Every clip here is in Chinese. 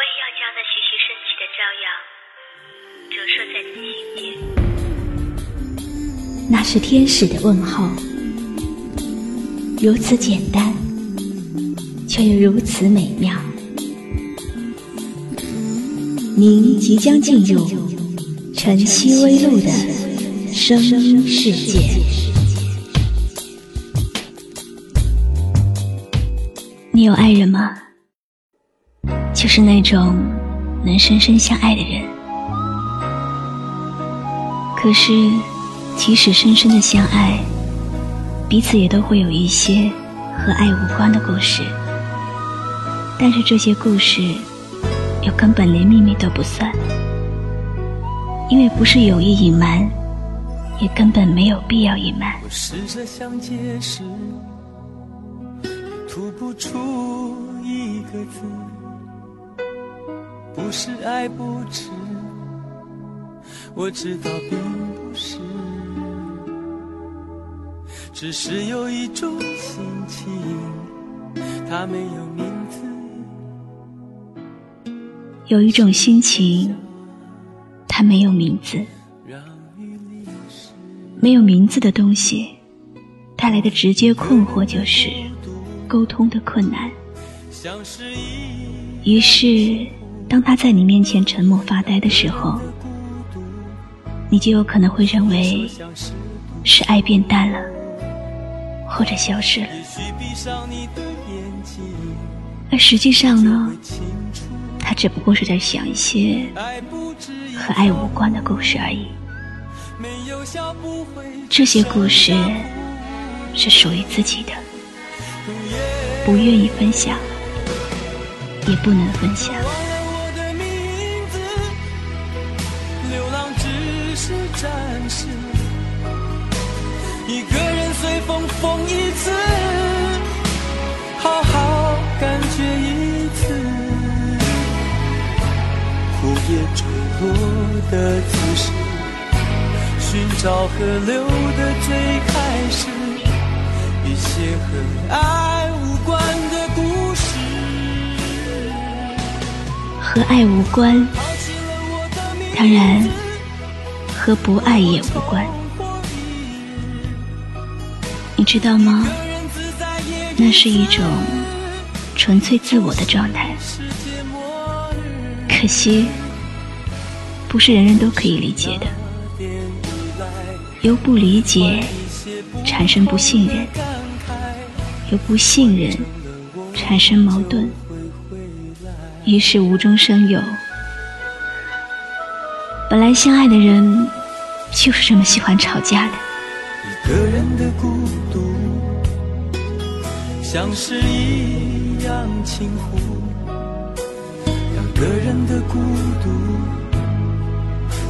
我也要将那徐徐升起的朝阳折射在你心间。那是天使的问候，如此简单，却又如此美妙。您即将进入晨曦微露的声音世界。你有爱人吗？就是那种能深深相爱的人。可是，即使深深的相爱，彼此也都会有一些和爱无关的故事。但是这些故事。又根本连秘密都不算，因为不是有意隐瞒，也根本没有必要隐瞒。我试着想解释，吐不出一个字，不是爱不值，我知道并不是，只是有一种心情，它没有名字。有一种心情，它没有名字。没有名字的东西，带来的直接困惑就是沟通的困难。于是，当他在你面前沉默发呆的时候，你就有可能会认为是爱变淡了，或者消失了。而实际上呢？他只不过是在想一些和爱无关的故事而已。这些故事是属于自己的，不愿意分享，也不能分享。一个人随风疯一次，好好感觉一次。叶坠落的姿势，寻找河流的最开始，一些和爱无关的故事。和爱无关，当然和不爱也无关。你知道吗？那是一种纯粹自我的状态。可惜。不是人人都可以理解的，由不理解产生不信任，由不信任产生矛盾，于是无中生有。本来相爱的人就是这么喜欢吵架的。一个人的孤独，像是一样轻忽；两个人的孤独。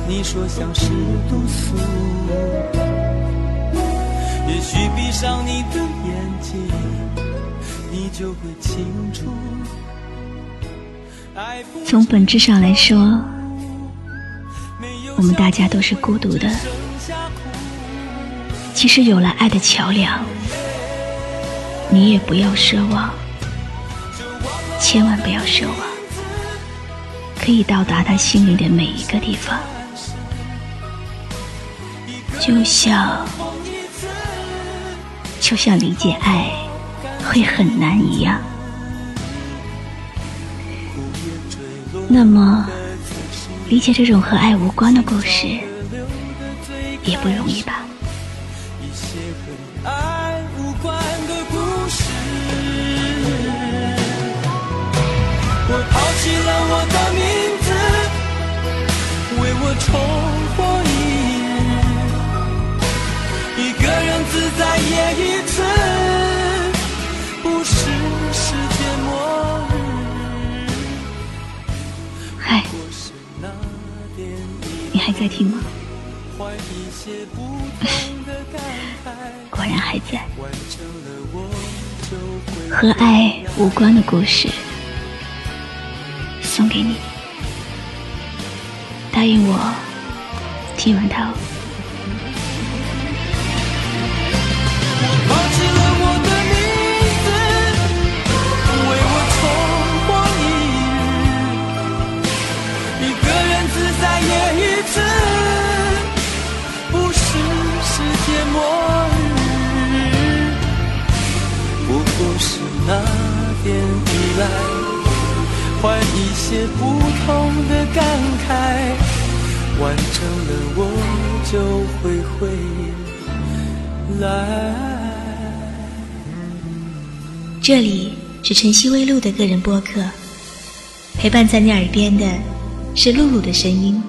你说像是毒素，也许闭上你的眼睛，你就会清楚。从本质上来说，我们大家都是孤独的。即使有了爱的桥梁，你也不要奢望，千万不要奢望，可以到达他心里的每一个地方。就像，就像理解爱会很难一样，那么理解这种和爱无关的故事也不容易吧？我抛弃了我的名字，为我重活一年，一个人。自在也一次，在听吗？果然还在。和爱无关的故事，送给你。答应我，听完它。换一些不同的感慨，完成了我就会回来。这里是晨曦微露的个人播客，陪伴在你耳边的是露露的声音。